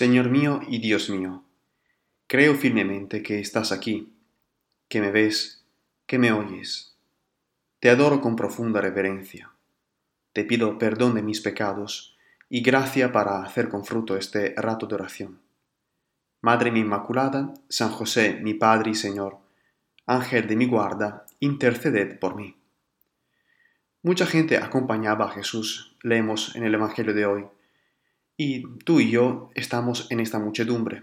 Señor mío y Dios mío, creo firmemente que estás aquí, que me ves, que me oyes. Te adoro con profunda reverencia. Te pido perdón de mis pecados y gracia para hacer con fruto este rato de oración. Madre mi Inmaculada, San José, mi Padre y Señor, Ángel de mi guarda, interceded por mí. Mucha gente acompañaba a Jesús, leemos en el Evangelio de hoy, y tú y yo estamos en esta muchedumbre.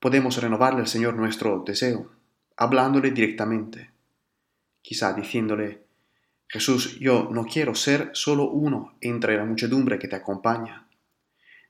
Podemos renovarle al Señor nuestro deseo, hablándole directamente, quizá diciéndole, Jesús, yo no quiero ser solo uno entre la muchedumbre que te acompaña.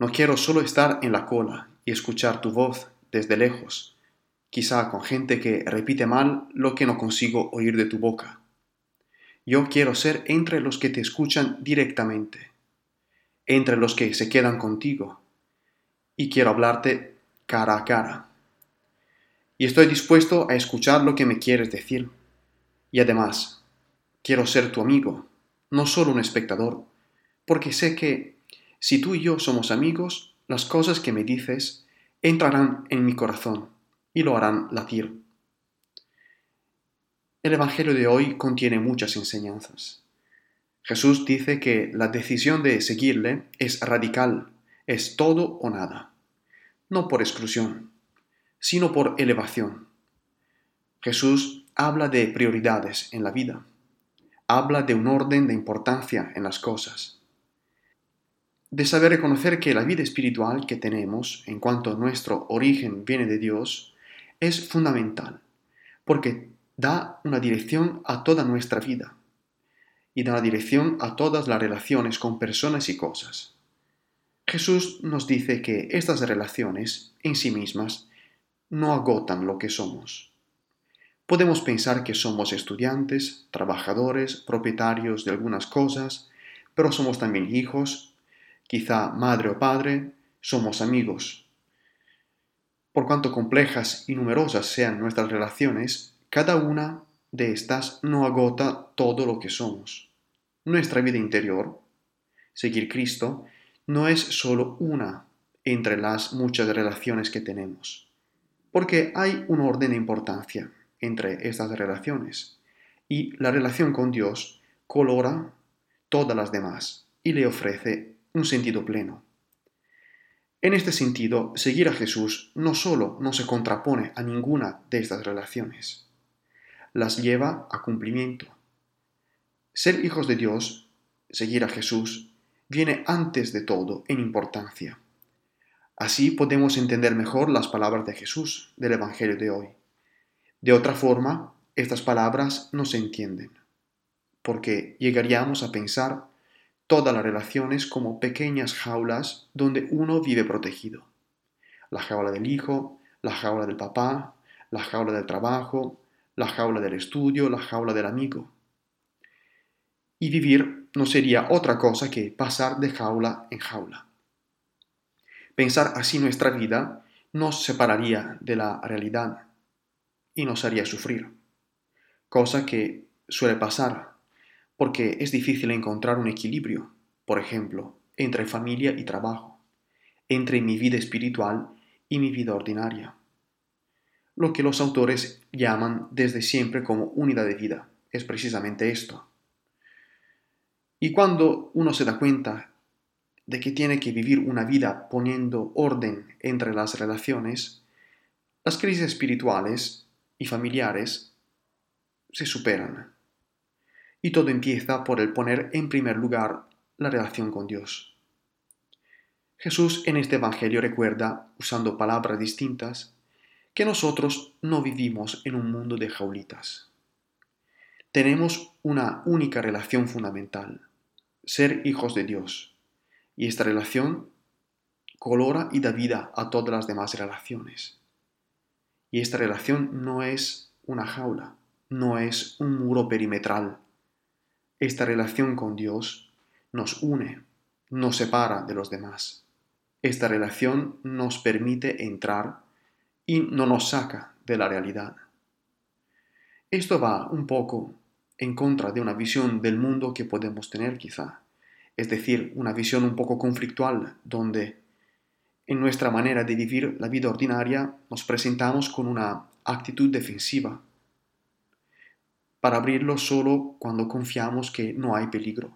No quiero solo estar en la cola y escuchar tu voz desde lejos, quizá con gente que repite mal lo que no consigo oír de tu boca. Yo quiero ser entre los que te escuchan directamente entre los que se quedan contigo y quiero hablarte cara a cara. Y estoy dispuesto a escuchar lo que me quieres decir. Y además, quiero ser tu amigo, no solo un espectador, porque sé que si tú y yo somos amigos, las cosas que me dices entrarán en mi corazón y lo harán latir. El Evangelio de hoy contiene muchas enseñanzas. Jesús dice que la decisión de seguirle es radical, es todo o nada, no por exclusión, sino por elevación. Jesús habla de prioridades en la vida, habla de un orden de importancia en las cosas, de saber reconocer que la vida espiritual que tenemos, en cuanto nuestro origen viene de Dios, es fundamental, porque da una dirección a toda nuestra vida y da dirección a todas las relaciones con personas y cosas. Jesús nos dice que estas relaciones en sí mismas no agotan lo que somos. Podemos pensar que somos estudiantes, trabajadores, propietarios de algunas cosas, pero somos también hijos, quizá madre o padre, somos amigos. Por cuanto complejas y numerosas sean nuestras relaciones, cada una de estas no agota todo lo que somos nuestra vida interior, seguir Cristo, no es solo una entre las muchas relaciones que tenemos, porque hay un orden de importancia entre estas relaciones, y la relación con Dios colora todas las demás y le ofrece un sentido pleno. En este sentido, seguir a Jesús no solo no se contrapone a ninguna de estas relaciones, las lleva a cumplimiento ser hijos de Dios, seguir a Jesús, viene antes de todo en importancia. Así podemos entender mejor las palabras de Jesús del Evangelio de hoy. De otra forma, estas palabras no se entienden, porque llegaríamos a pensar todas las relaciones como pequeñas jaulas donde uno vive protegido. La jaula del hijo, la jaula del papá, la jaula del trabajo, la jaula del estudio, la jaula del amigo y vivir no sería otra cosa que pasar de jaula en jaula. Pensar así nuestra vida nos separaría de la realidad y nos haría sufrir, cosa que suele pasar porque es difícil encontrar un equilibrio, por ejemplo, entre familia y trabajo, entre mi vida espiritual y mi vida ordinaria. Lo que los autores llaman desde siempre como unidad de vida es precisamente esto, y cuando uno se da cuenta de que tiene que vivir una vida poniendo orden entre las relaciones, las crisis espirituales y familiares se superan. Y todo empieza por el poner en primer lugar la relación con Dios. Jesús en este Evangelio recuerda, usando palabras distintas, que nosotros no vivimos en un mundo de jaulitas. Tenemos una única relación fundamental, ser hijos de Dios. Y esta relación colora y da vida a todas las demás relaciones. Y esta relación no es una jaula, no es un muro perimetral. Esta relación con Dios nos une, nos separa de los demás. Esta relación nos permite entrar y no nos saca de la realidad. Esto va un poco en contra de una visión del mundo que podemos tener quizá. Es decir, una visión un poco conflictual, donde en nuestra manera de vivir la vida ordinaria nos presentamos con una actitud defensiva, para abrirlo solo cuando confiamos que no hay peligro.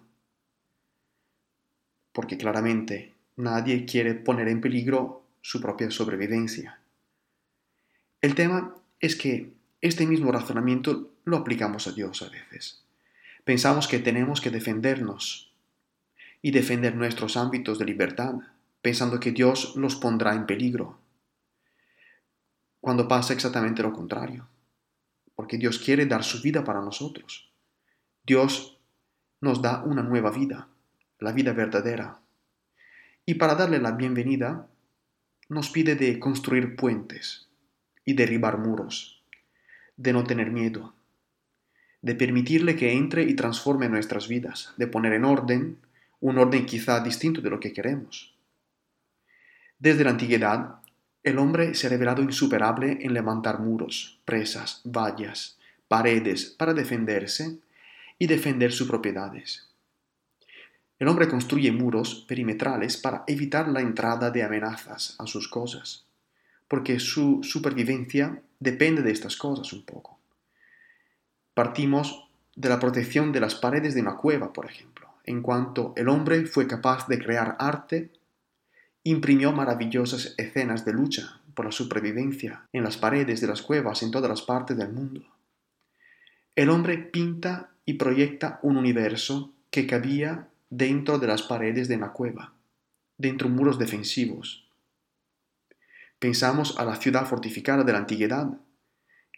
Porque claramente nadie quiere poner en peligro su propia sobrevivencia. El tema es que este mismo razonamiento lo aplicamos a Dios a veces. Pensamos que tenemos que defendernos y defender nuestros ámbitos de libertad, pensando que Dios los pondrá en peligro, cuando pasa exactamente lo contrario, porque Dios quiere dar su vida para nosotros. Dios nos da una nueva vida, la vida verdadera. Y para darle la bienvenida, nos pide de construir puentes y derribar muros, de no tener miedo, de permitirle que entre y transforme nuestras vidas, de poner en orden un orden quizá distinto de lo que queremos. Desde la antigüedad, el hombre se ha revelado insuperable en levantar muros, presas, vallas, paredes para defenderse y defender sus propiedades. El hombre construye muros perimetrales para evitar la entrada de amenazas a sus cosas, porque su supervivencia depende de estas cosas un poco. Partimos de la protección de las paredes de una cueva, por ejemplo en cuanto el hombre fue capaz de crear arte, imprimió maravillosas escenas de lucha por la supervivencia en las paredes de las cuevas en todas las partes del mundo. El hombre pinta y proyecta un universo que cabía dentro de las paredes de una cueva, dentro de muros defensivos. Pensamos a la ciudad fortificada de la antigüedad,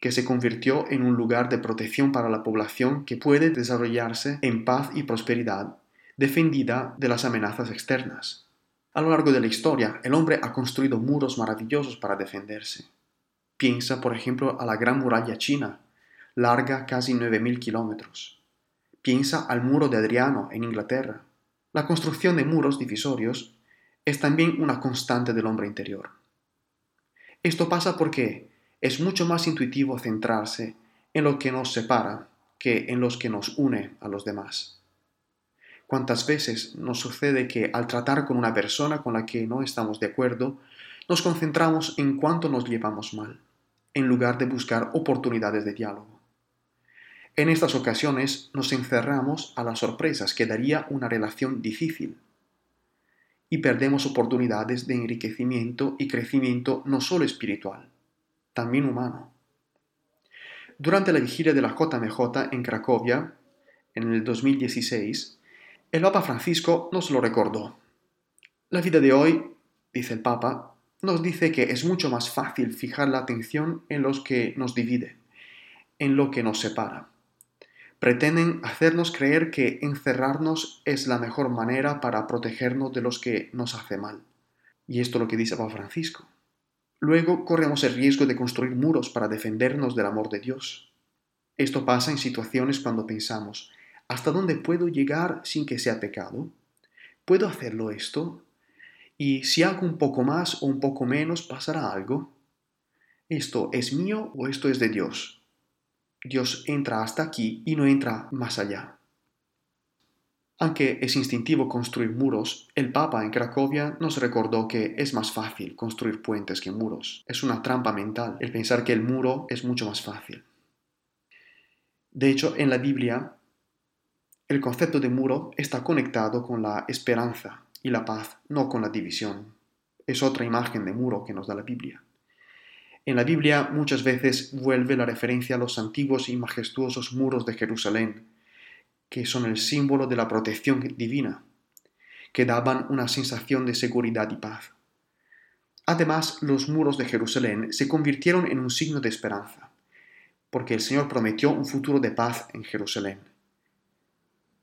que se convirtió en un lugar de protección para la población que puede desarrollarse en paz y prosperidad, defendida de las amenazas externas. A lo largo de la historia, el hombre ha construido muros maravillosos para defenderse. Piensa, por ejemplo, a la Gran Muralla China, larga casi 9.000 kilómetros. Piensa al muro de Adriano en Inglaterra. La construcción de muros divisorios es también una constante del hombre interior. Esto pasa porque es mucho más intuitivo centrarse en lo que nos separa que en los que nos une a los demás. ¿Cuántas veces nos sucede que al tratar con una persona con la que no estamos de acuerdo, nos concentramos en cuánto nos llevamos mal, en lugar de buscar oportunidades de diálogo? En estas ocasiones nos encerramos a las sorpresas que daría una relación difícil y perdemos oportunidades de enriquecimiento y crecimiento no solo espiritual, también humano. Durante la vigilia de la JMJ en Cracovia, en el 2016, el Papa Francisco nos lo recordó. La vida de hoy, dice el Papa, nos dice que es mucho más fácil fijar la atención en los que nos divide, en lo que nos separa. Pretenden hacernos creer que encerrarnos es la mejor manera para protegernos de los que nos hace mal. Y esto es lo que dice Papa Francisco. Luego corremos el riesgo de construir muros para defendernos del amor de Dios. Esto pasa en situaciones cuando pensamos, ¿hasta dónde puedo llegar sin que sea pecado? ¿Puedo hacerlo esto? ¿Y si hago un poco más o un poco menos, pasará algo? ¿Esto es mío o esto es de Dios? Dios entra hasta aquí y no entra más allá. Aunque es instintivo construir muros, el Papa en Cracovia nos recordó que es más fácil construir puentes que muros. Es una trampa mental el pensar que el muro es mucho más fácil. De hecho, en la Biblia, el concepto de muro está conectado con la esperanza y la paz, no con la división. Es otra imagen de muro que nos da la Biblia. En la Biblia muchas veces vuelve la referencia a los antiguos y majestuosos muros de Jerusalén, que son el símbolo de la protección divina, que daban una sensación de seguridad y paz. Además, los muros de Jerusalén se convirtieron en un signo de esperanza, porque el Señor prometió un futuro de paz en Jerusalén.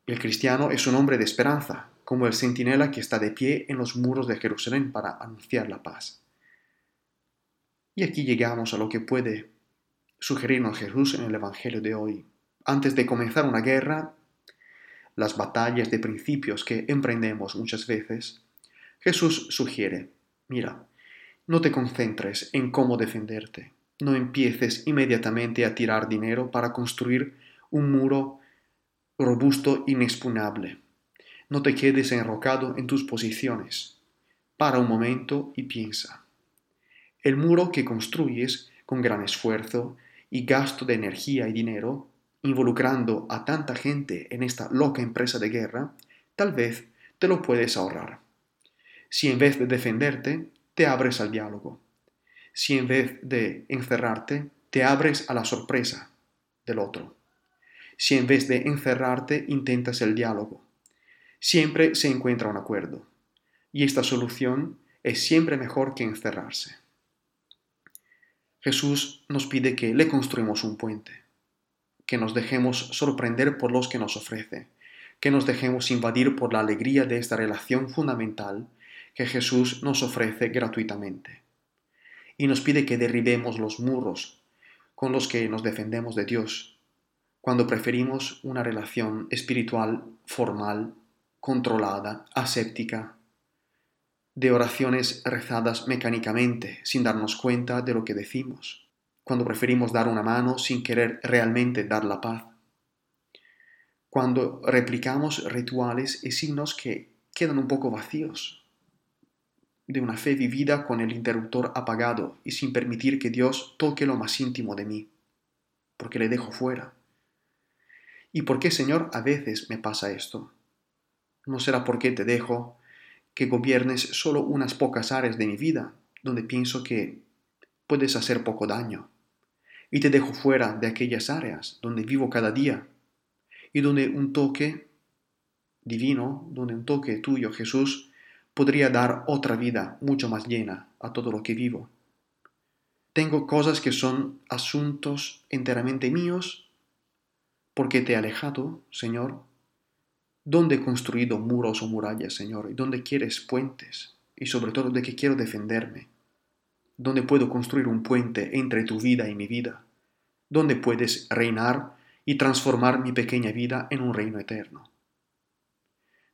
El cristiano es un hombre de esperanza, como el centinela que está de pie en los muros de Jerusalén para anunciar la paz. Y aquí llegamos a lo que puede sugerirnos Jesús en el Evangelio de hoy. Antes de comenzar una guerra, las batallas de principios que emprendemos muchas veces, Jesús sugiere, mira, no te concentres en cómo defenderte, no empieces inmediatamente a tirar dinero para construir un muro robusto inexpugnable. No te quedes enrocado en tus posiciones. para un momento y piensa. El muro que construyes con gran esfuerzo y gasto de energía y dinero, involucrando a tanta gente en esta loca empresa de guerra, tal vez te lo puedes ahorrar. Si en vez de defenderte, te abres al diálogo. Si en vez de encerrarte, te abres a la sorpresa del otro. Si en vez de encerrarte, intentas el diálogo. Siempre se encuentra un acuerdo. Y esta solución es siempre mejor que encerrarse. Jesús nos pide que le construimos un puente, que nos dejemos sorprender por los que nos ofrece, que nos dejemos invadir por la alegría de esta relación fundamental que Jesús nos ofrece gratuitamente. Y nos pide que derribemos los muros con los que nos defendemos de Dios, cuando preferimos una relación espiritual formal, controlada, aséptica, de oraciones rezadas mecánicamente, sin darnos cuenta de lo que decimos, cuando preferimos dar una mano sin querer realmente dar la paz, cuando replicamos rituales y signos que quedan un poco vacíos, de una fe vivida con el interruptor apagado y sin permitir que Dios toque lo más íntimo de mí, porque le dejo fuera. ¿Y por qué, Señor, a veces me pasa esto? ¿No será porque te dejo que gobiernes solo unas pocas áreas de mi vida, donde pienso que puedes hacer poco daño, y te dejo fuera de aquellas áreas donde vivo cada día, y donde un toque divino, donde un toque tuyo, Jesús, podría dar otra vida mucho más llena a todo lo que vivo. Tengo cosas que son asuntos enteramente míos porque te he alejado, Señor. ¿Dónde he construido muros o murallas, Señor? ¿Y dónde quieres puentes? Y sobre todo, ¿de qué quiero defenderme? ¿Dónde puedo construir un puente entre tu vida y mi vida? ¿Dónde puedes reinar y transformar mi pequeña vida en un reino eterno?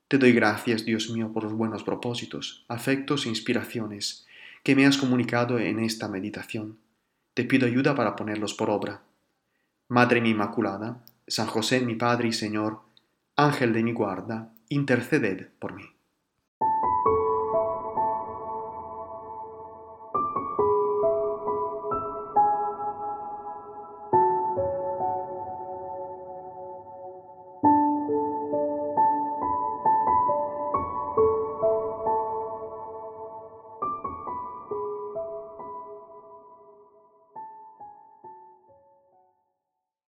Te doy gracias, Dios mío, por los buenos propósitos, afectos e inspiraciones que me has comunicado en esta meditación. Te pido ayuda para ponerlos por obra. Madre mi Inmaculada, San José mi Padre y Señor, Ángel de mi guarda, interceded por mí.